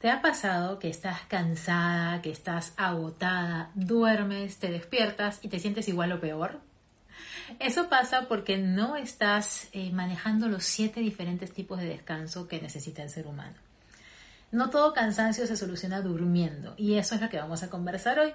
¿Te ha pasado que estás cansada, que estás agotada, duermes, te despiertas y te sientes igual o peor? Eso pasa porque no estás eh, manejando los siete diferentes tipos de descanso que necesita el ser humano. No todo cansancio se soluciona durmiendo y eso es lo que vamos a conversar hoy.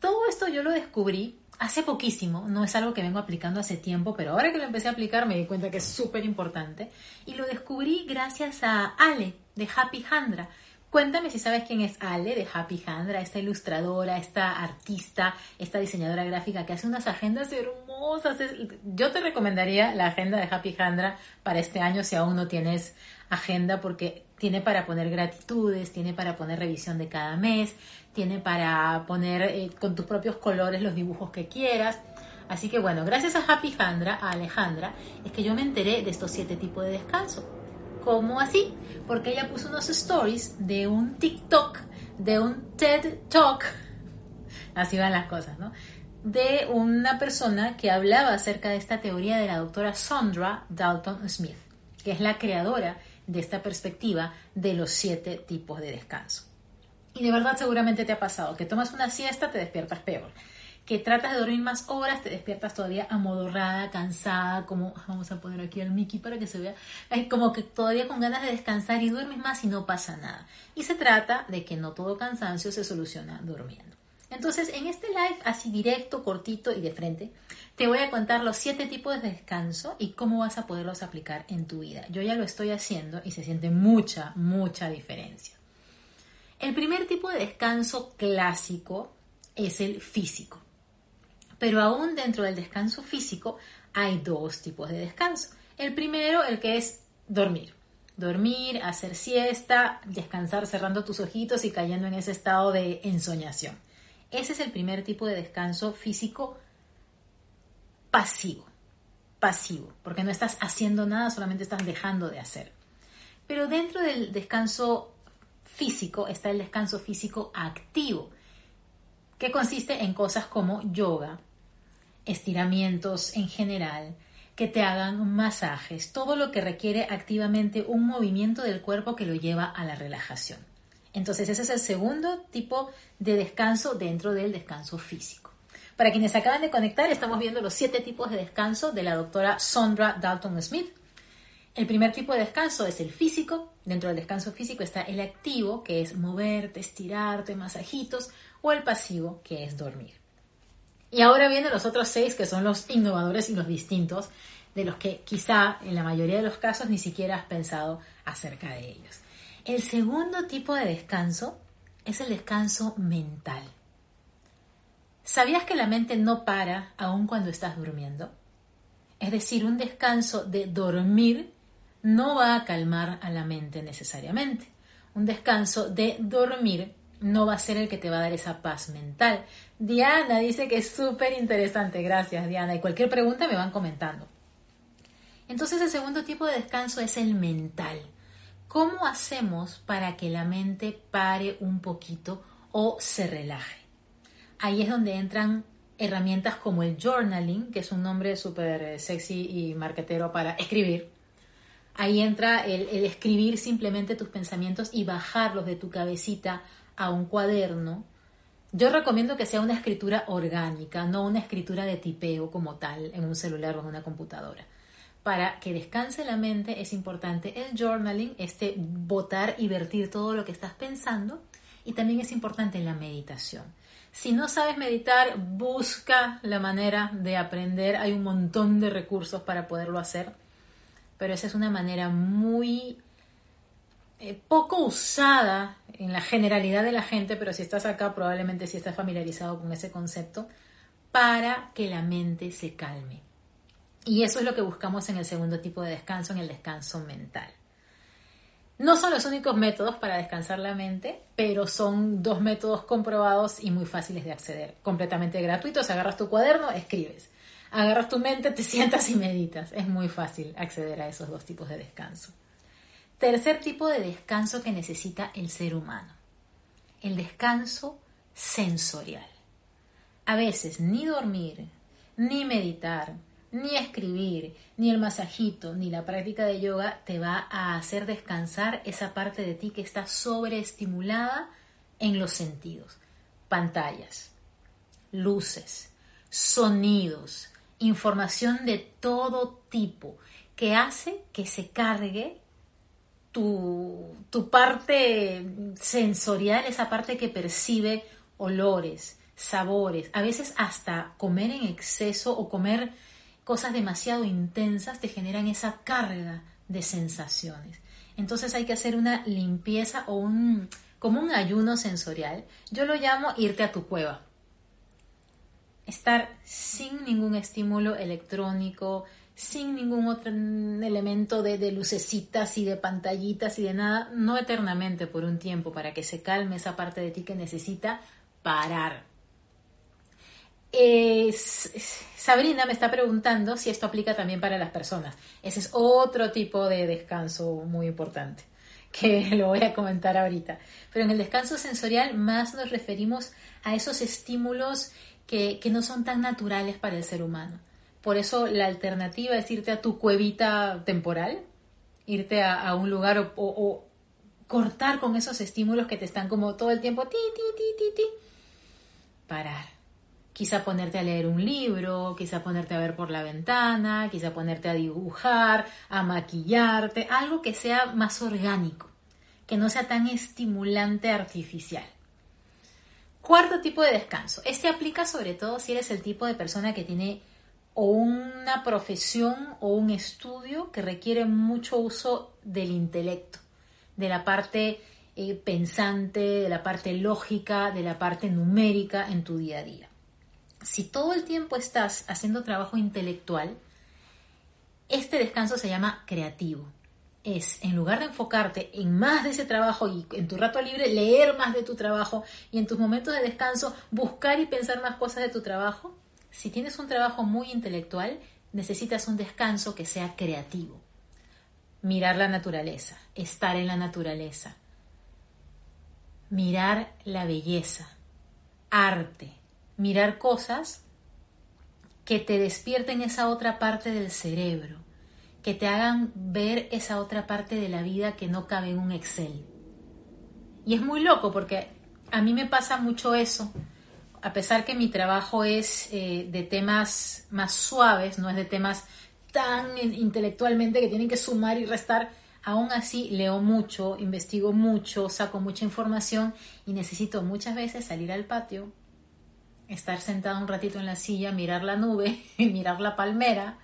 Todo esto yo lo descubrí hace poquísimo, no es algo que vengo aplicando hace tiempo, pero ahora que lo empecé a aplicar me di cuenta que es súper importante y lo descubrí gracias a Ale de Happy Handra. Cuéntame si sabes quién es Ale de Happy Handra, esta ilustradora, esta artista, esta diseñadora gráfica que hace unas agendas hermosas. Yo te recomendaría la agenda de Happy Handra para este año si aún no tienes agenda porque tiene para poner gratitudes, tiene para poner revisión de cada mes, tiene para poner eh, con tus propios colores los dibujos que quieras. Así que bueno, gracias a Happy Handra, a Alejandra, es que yo me enteré de estos siete tipos de descanso. ¿Cómo así? Porque ella puso unos stories de un TikTok, de un TED Talk, así van las cosas, ¿no? De una persona que hablaba acerca de esta teoría de la doctora Sandra Dalton Smith, que es la creadora de esta perspectiva de los siete tipos de descanso. Y de verdad seguramente te ha pasado que tomas una siesta, te despiertas peor. Que tratas de dormir más horas, te despiertas todavía amodorrada, cansada, como vamos a poner aquí al Mickey para que se vea, es como que todavía con ganas de descansar y duermes más y no pasa nada. Y se trata de que no todo cansancio se soluciona durmiendo. Entonces, en este live, así directo, cortito y de frente, te voy a contar los siete tipos de descanso y cómo vas a poderlos aplicar en tu vida. Yo ya lo estoy haciendo y se siente mucha, mucha diferencia. El primer tipo de descanso clásico es el físico. Pero aún dentro del descanso físico hay dos tipos de descanso. El primero, el que es dormir. Dormir, hacer siesta, descansar cerrando tus ojitos y cayendo en ese estado de ensoñación. Ese es el primer tipo de descanso físico pasivo. Pasivo, porque no estás haciendo nada, solamente estás dejando de hacer. Pero dentro del descanso físico está el descanso físico activo, que consiste en cosas como yoga, estiramientos en general, que te hagan masajes, todo lo que requiere activamente un movimiento del cuerpo que lo lleva a la relajación. Entonces ese es el segundo tipo de descanso dentro del descanso físico. Para quienes acaban de conectar, estamos viendo los siete tipos de descanso de la doctora Sondra Dalton Smith. El primer tipo de descanso es el físico. Dentro del descanso físico está el activo, que es moverte, estirarte, masajitos, o el pasivo, que es dormir. Y ahora vienen los otros seis, que son los innovadores y los distintos, de los que quizá en la mayoría de los casos ni siquiera has pensado acerca de ellos. El segundo tipo de descanso es el descanso mental. ¿Sabías que la mente no para aun cuando estás durmiendo? Es decir, un descanso de dormir no va a calmar a la mente necesariamente. Un descanso de dormir no va a ser el que te va a dar esa paz mental. Diana dice que es súper interesante. Gracias, Diana. Y cualquier pregunta me van comentando. Entonces el segundo tipo de descanso es el mental. ¿Cómo hacemos para que la mente pare un poquito o se relaje? Ahí es donde entran herramientas como el journaling, que es un nombre súper eh, sexy y marketero para escribir. Ahí entra el, el, escribir simplemente tus pensamientos y bajarlos de tu cabecita a un cuaderno. Yo recomiendo que sea una escritura orgánica, no una escritura de tipeo como tal en un celular o en una computadora para que descanse la mente es importante el journaling, este botar y vertir todo lo que estás pensando y también es importante la meditación. Si no sabes meditar, busca la manera de aprender. Hay un montón de recursos para poderlo hacer, pero esa es una manera muy eh, poco usada en la generalidad de la gente, pero si estás acá probablemente sí estás familiarizado con ese concepto, para que la mente se calme. Y eso es lo que buscamos en el segundo tipo de descanso, en el descanso mental. No son los únicos métodos para descansar la mente, pero son dos métodos comprobados y muy fáciles de acceder, completamente gratuitos. Agarras tu cuaderno, escribes. Agarras tu mente, te sientas y meditas. Es muy fácil acceder a esos dos tipos de descanso. Tercer tipo de descanso que necesita el ser humano. El descanso sensorial. A veces ni dormir, ni meditar, Ni escribir, ni el masajito, ni la práctica de yoga te va a hacer descansar esa parte de ti que está sobreestimulada en los sentidos. Pantallas, luces, sonidos, información de todo tipo que hace que se cargue tu, tu parte sensorial, esa parte que percibe olores, sabores, a veces hasta comer en exceso o comer cosas demasiado intensas te generan esa carga de sensaciones. Entonces hay que hacer una limpieza o un como un ayuno sensorial. Yo lo llamo irte a tu cueva. Estar sin ningún estímulo electrónico, sin ningún otro elemento de, de, lucecitas y de pantallitas y de nada, no eternamente por un tiempo, para que se calme esa parte de ti que necesita parar. Sabrina me está preguntando si esto aplica también para las personas. Ese es otro tipo de descanso muy importante que lo voy a comentar ahorita. Pero en el descanso sensorial más nos referimos a esos estímulos que, no son tan naturales para el ser humano. Por eso la alternativa es irte a tu cuevita temporal, irte a, un lugar o, o, cortar con esos estímulos que te están como todo el tiempo ti, ti, ti, ti, ti. Parar. Quizá ponerte a leer un libro, quizá ponerte a ver por la ventana, quizá ponerte a dibujar, a maquillarte, algo que sea más orgánico, que no sea tan estimulante artificial. Cuarto tipo de descanso. Este aplica sobre todo si eres el tipo de persona que tiene o una profesión o un estudio que requiere mucho uso del intelecto, de la parte eh, pensante, de la parte lógica, de la parte numérica en tu día a día. Si todo el tiempo estás haciendo trabajo intelectual, este descanso se llama creativo es, en lugar de enfocarte en más de ese trabajo y en tu rato libre, leer más de tu trabajo y en tus momentos de descanso, buscar y pensar más cosas de tu trabajo, si tienes un trabajo muy intelectual, necesitas un descanso que sea creativo. Mirar la naturaleza, estar en la naturaleza, mirar la belleza, arte, mirar cosas que te despierten esa otra parte del cerebro que te hagan ver esa otra parte de la vida que no cabe en un Excel. Y es muy loco porque a mí me pasa mucho eso, a pesar que mi trabajo es eh, de temas más suaves, no es de temas tan intelectualmente que tienen que sumar y restar, aún así leo mucho, investigo mucho, saco mucha información y necesito muchas veces salir al patio, estar sentado un ratito en la silla, mirar la nube, mirar la palmera,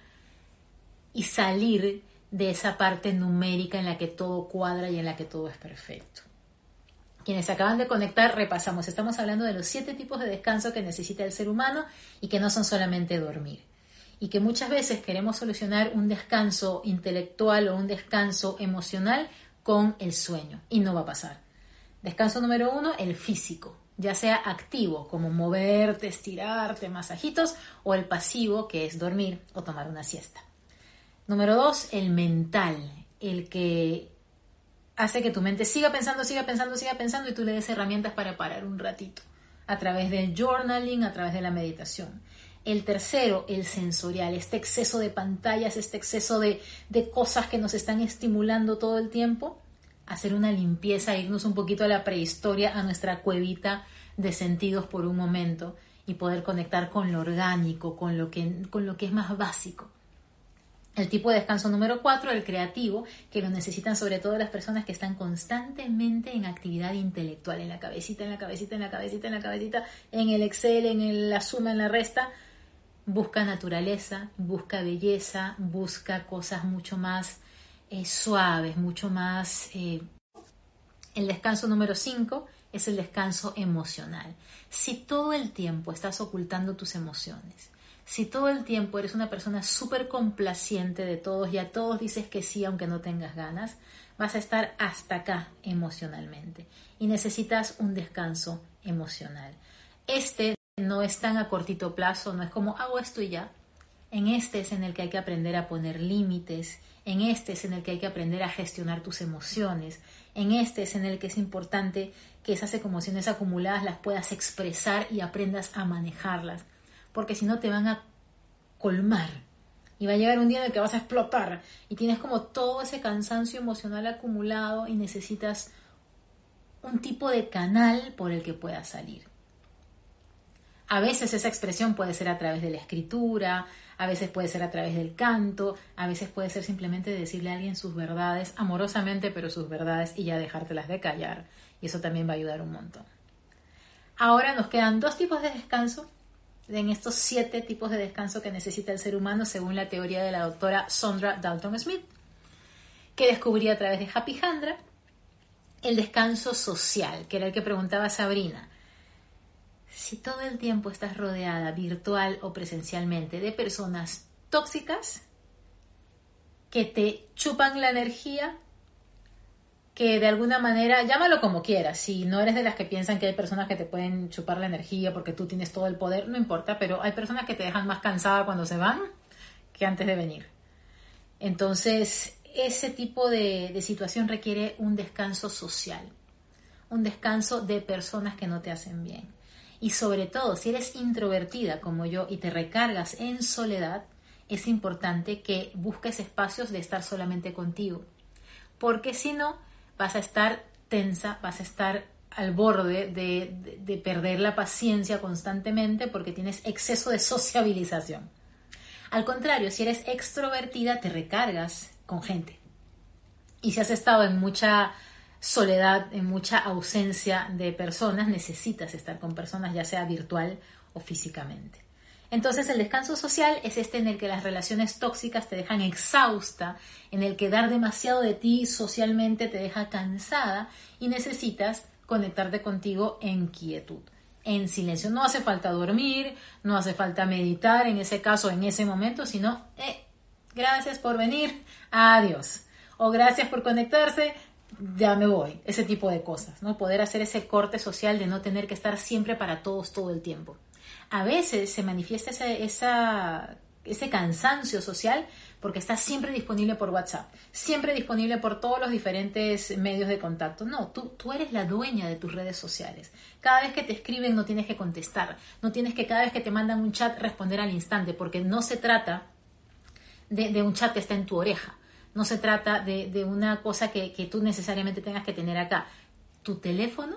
y salir de esa parte numérica en la que todo cuadra y en la que todo es perfecto. Quienes acaban de conectar, repasamos. Estamos hablando de los siete tipos de descanso que necesita el ser humano y que no son solamente dormir. Y que muchas veces queremos solucionar un descanso intelectual o un descanso emocional con el sueño. Y no va a pasar. Descanso número uno, el físico, ya sea activo, como moverte, estirarte, masajitos, o el pasivo, que es dormir o tomar una siesta. Número dos, el mental, el que hace que tu mente siga pensando, siga pensando, siga pensando y tú le des herramientas para parar un ratito a través del journaling, a través de la meditación. El tercero, el sensorial, este exceso de pantallas, este exceso de, de cosas que nos están estimulando todo el tiempo. Hacer una limpieza, irnos un poquito a la prehistoria, a nuestra cuevita de sentidos por un momento y poder conectar con lo orgánico, con lo que, con lo que es más básico. El tipo de descanso número cuatro, el creativo, que lo necesitan sobre todo las personas que están constantemente en actividad intelectual, en la cabecita, en la cabecita, en la cabecita, en la cabecita, en el Excel, en la suma, en la resta. Busca naturaleza, busca belleza, busca cosas mucho más eh, suaves, mucho más... Eh, el descanso número cinco es el descanso emocional. Si todo el tiempo estás ocultando tus emociones, si todo el tiempo eres una persona súper complaciente de todos y a todos dices que sí aunque no tengas ganas, vas a estar hasta acá emocionalmente y necesitas un descanso emocional. Este no es tan a cortito plazo, no es como hago esto y ya. En este es en el que hay que aprender a poner límites, en este es en el que hay que aprender a gestionar tus emociones, en este es en el que es importante que esas emociones acumuladas las puedas expresar y aprendas a manejarlas porque si no te van a colmar Y va a llegar un día en el que vas a explotar y tienes como todo ese cansancio emocional acumulado y necesitas un tipo de canal por el que puedas salir. A veces esa expresión puede ser a través de la escritura, a veces puede ser a través del canto, a veces puede ser simplemente decirle a alguien sus verdades, amorosamente, pero sus verdades y ya dejártelas de callar. Y eso también va a ayudar un montón. Ahora nos quedan dos tipos de descanso en estos siete tipos de descanso que necesita el ser humano según la teoría de la doctora Sondra Dalton Smith, que descubrí a través de Happy Handra el descanso social, que era el que preguntaba Sabrina. Si todo el tiempo estás rodeada, virtual o presencialmente, de personas tóxicas que te chupan la energía, que de alguna manera, llámalo como quieras, si no eres de las que piensan que hay personas que te pueden chupar la energía porque tú tienes todo el poder, no importa, pero hay personas que te dejan más cansada cuando se van que antes de venir. Entonces, ese tipo de, de situación requiere un descanso social, un descanso de personas que no te hacen bien. Y sobre todo, si eres introvertida como yo y te recargas en soledad, es importante que busques espacios de estar solamente contigo. Porque si no, vas a estar tensa, vas a estar al borde de, de, perder la paciencia constantemente porque tienes exceso de sociabilización. Al contrario, si eres extrovertida, te recargas con gente. Y si has estado en mucha soledad, en mucha ausencia de personas, necesitas estar con personas, ya sea virtual o físicamente. Entonces el descanso social es este en el que las relaciones tóxicas te dejan exhausta, en el que dar demasiado de ti socialmente te deja cansada y necesitas conectarte contigo en quietud, en silencio. No hace falta dormir, no hace falta meditar en ese caso, en ese momento, sino, eh, gracias por venir, adiós. O gracias por conectarse, ya me voy, ese tipo de cosas, ¿no? Poder hacer ese corte social de no tener que estar siempre para todos todo el tiempo. A veces se manifiesta ese cansancio social porque estás siempre disponible por WhatsApp, siempre disponible por todos los diferentes medios de contacto. No, tú, tú eres la dueña de tus redes sociales. Cada vez que te escriben no tienes que contestar, no tienes que cada vez que te mandan un chat responder al instante, porque no se trata de, de un chat que está en tu oreja no se trata de, una cosa que, que tú necesariamente tengas que tener acá. Tu teléfono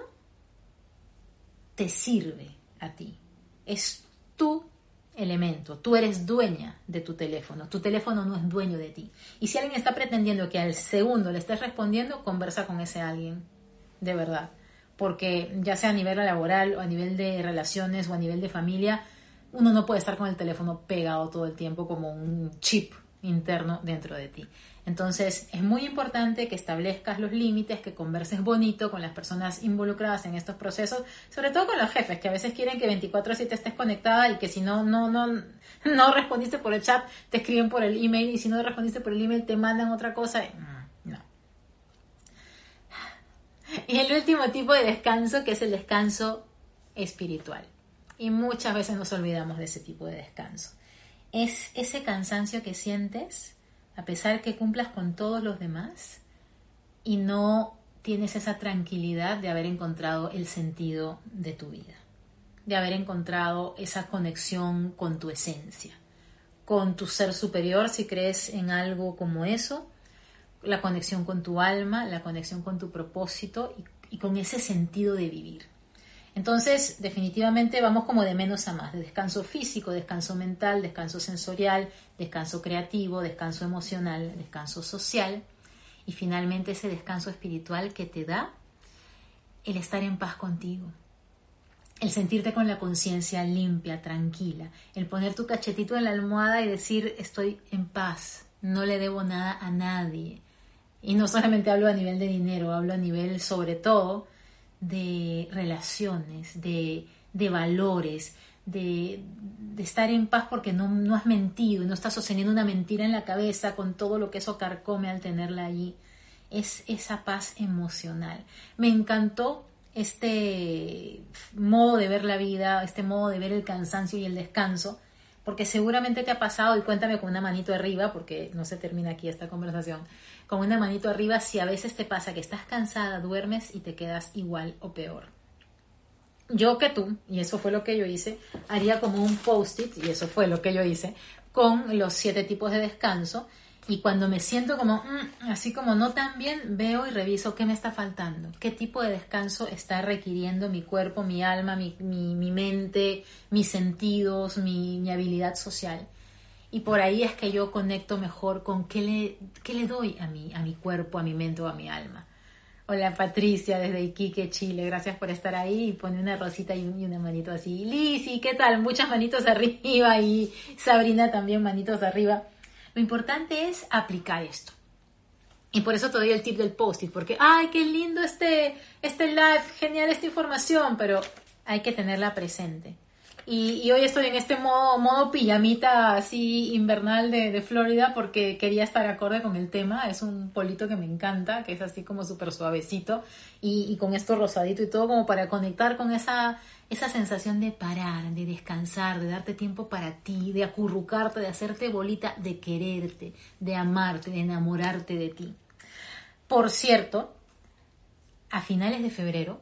te sirve a ti. Es tu elemento. Tú eres dueña de tu teléfono. Tu teléfono no es dueño de ti. Y si alguien está pretendiendo que al segundo le estés respondiendo, conversa con ese alguien. De verdad. Porque ya sea a nivel laboral o a nivel de relaciones o a nivel de familia, uno no puede estar con el teléfono pegado todo el tiempo como un chip interno dentro de ti. Entonces es muy importante que establezcas los límites, que converses bonito con las personas involucradas en estos procesos, sobre todo con los jefes, que a veces quieren que 24/7 estés conectada y que si no, no, no, no respondiste por el chat, te escriben por el email y si no respondiste por el email te mandan otra cosa. Mm, no. Y el último tipo de descanso, que es el descanso espiritual. Y muchas veces nos olvidamos de ese tipo de descanso. Es ese cansancio que sientes a pesar que cumplas con todos los demás y no tienes esa tranquilidad de haber encontrado el sentido de tu vida, de haber encontrado esa conexión con tu esencia, con tu ser superior, si crees en algo como eso, la conexión con tu alma, la conexión con tu propósito y, y con ese sentido de vivir. Entonces, definitivamente vamos como de menos a más, de descanso físico, descanso mental, descanso sensorial, descanso creativo, descanso emocional, descanso social y finalmente ese descanso espiritual que te da el estar en paz contigo, el sentirte con la conciencia limpia, tranquila, el poner tu cachetito en la almohada y decir estoy en paz, no le debo nada a nadie. Y no solamente hablo a nivel de dinero, hablo a nivel sobre todo de relaciones, de, valores, de, estar en paz porque no, no has mentido, no estás sosteniendo una mentira en la cabeza con todo lo que eso carcome al tenerla allí. Es esa paz emocional. Me encantó este modo de ver la vida, este modo de ver el cansancio y el descanso, porque seguramente te ha pasado, y cuéntame con una manito arriba, porque no se termina aquí esta conversación, con una manito arriba si a veces te pasa que estás cansada, duermes y te quedas igual o peor. Yo que tú, y eso fue lo que yo hice, haría como un post-it, y eso fue lo que yo hice, con los siete tipos de descanso. Y cuando me siento como, mm, así como no tan bien, veo y reviso qué me está faltando, qué tipo de descanso está requiriendo mi cuerpo, mi alma, mi, mente, mis sentidos, mi, mi, habilidad social. Y por ahí es que yo conecto mejor con qué le, qué le doy a mi, a mi cuerpo, a mi mente o a mi alma. Hola Patricia desde Iquique, Chile. Gracias por estar ahí. Y pone una rosita y una manito así. Lizzy, ¿qué tal? Muchas manitos arriba y Sabrina también manitos arriba. Lo importante es aplicar esto. Y por eso te doy el tip del post-it, porque, ay, qué lindo este, este live, genial esta información, pero hay que tenerla presente. Y, hoy estoy en este modo, modo pijamita así invernal de, Florida porque quería estar acorde con el tema. Es un polito que me encanta, que es así como súper suavecito y, y, con esto rosadito y todo como para conectar con esa, esa sensación de parar, de descansar, de darte tiempo para ti, de acurrucarte, de hacerte bolita, de quererte, de amarte, de enamorarte de ti. Por cierto, a finales de febrero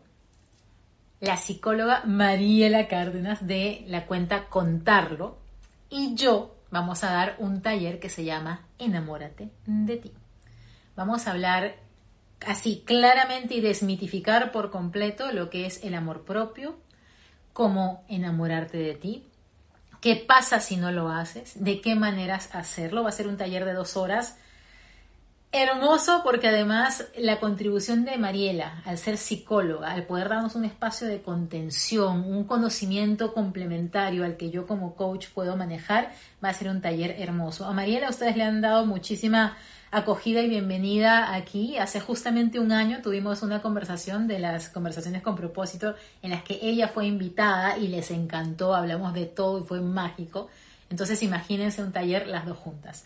la psicóloga Mariela Cárdenas de la cuenta Contarlo y yo vamos a dar un taller que se llama Enamórate de ti. Vamos a hablar así claramente y desmitificar por completo lo que es el amor propio, cómo enamorarte de ti, qué pasa si no lo haces, de qué maneras hacerlo. Va a ser un taller de dos horas Hermoso porque además la contribución de Mariela al ser psicóloga, al poder darnos un espacio de contención, un conocimiento complementario al que yo como coach puedo manejar, va a ser un taller hermoso. A Mariela ustedes le han dado muchísima acogida y bienvenida aquí. Hace justamente un año tuvimos una conversación de las conversaciones con propósito en las que ella fue invitada y les encantó, hablamos de todo y fue mágico. Entonces imagínense un taller las dos juntas.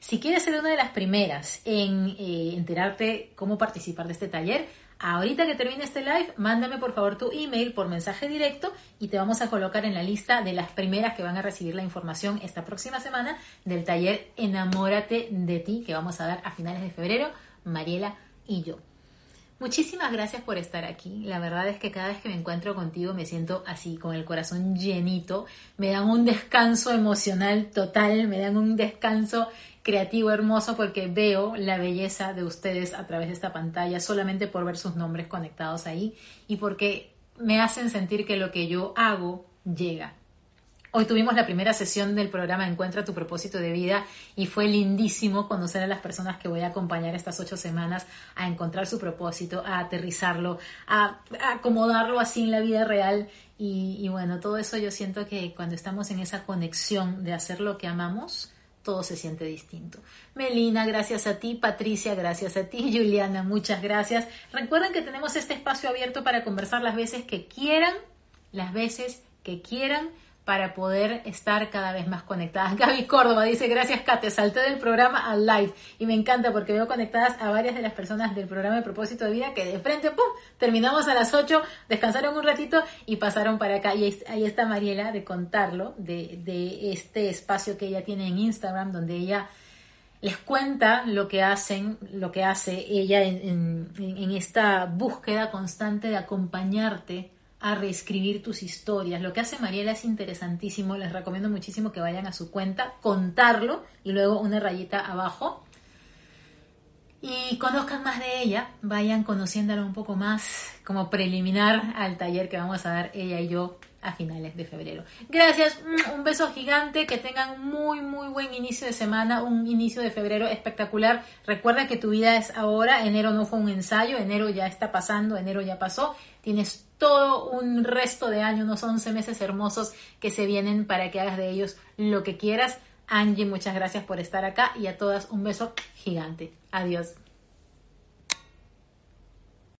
Si quieres ser una de las primeras en eh, enterarte cómo participar de este taller, ahorita que termine este live, mándame por favor tu email por mensaje directo y te vamos a colocar en la lista de las primeras que van a recibir la información esta próxima semana del taller Enamórate de ti que vamos a dar a finales de febrero, Mariela y yo. Muchísimas gracias por estar aquí. La verdad es que cada vez que me encuentro contigo me siento así, con el corazón llenito. Me dan un descanso emocional total, me dan un descanso creativo, hermoso, porque veo la belleza de ustedes a través de esta pantalla solamente por ver sus nombres conectados ahí y porque me hacen sentir que lo que yo hago llega. Hoy tuvimos la primera sesión del programa Encuentra tu propósito de vida y fue lindísimo conocer a las personas que voy a acompañar estas ocho semanas a encontrar su propósito, a aterrizarlo, a, acomodarlo así en la vida real. Y, bueno, todo eso yo siento que cuando estamos en esa conexión de hacer lo que amamos, todo se siente distinto. Melina, gracias a ti. Patricia, gracias a ti. Juliana, muchas gracias. Recuerden que tenemos este espacio abierto para conversar las veces que quieran, las veces que quieran para poder estar cada vez más conectadas. Gaby Córdoba dice, gracias Kate, salté del programa al live y me encanta porque veo conectadas a varias de las personas del programa de propósito de vida que de frente, ¡pum!, terminamos a las 8, descansaron un ratito y pasaron para acá. Y ahí está Mariela de contarlo, de, de este espacio que ella tiene en Instagram, donde ella les cuenta lo que hacen, lo que hace ella en, en, en esta búsqueda constante de acompañarte a reescribir tus historias. Lo que hace Mariela es interesantísimo, les recomiendo muchísimo que vayan a su cuenta, contarlo y luego una rayita abajo. Y conozcan más de ella, vayan conociéndola un poco más como preliminar al taller que vamos a dar ella y yo a finales de febrero. Gracias, mm, un beso gigante, que tengan muy, muy buen inicio de semana, un inicio de febrero espectacular. Recuerda que tu vida es ahora, enero no fue un ensayo, enero ya está pasando, enero ya pasó, tienes todo un resto de año, unos 11 meses hermosos que se vienen para que hagas de ellos lo que quieras. Angie, muchas gracias por estar acá y a todas un beso gigante. Adiós.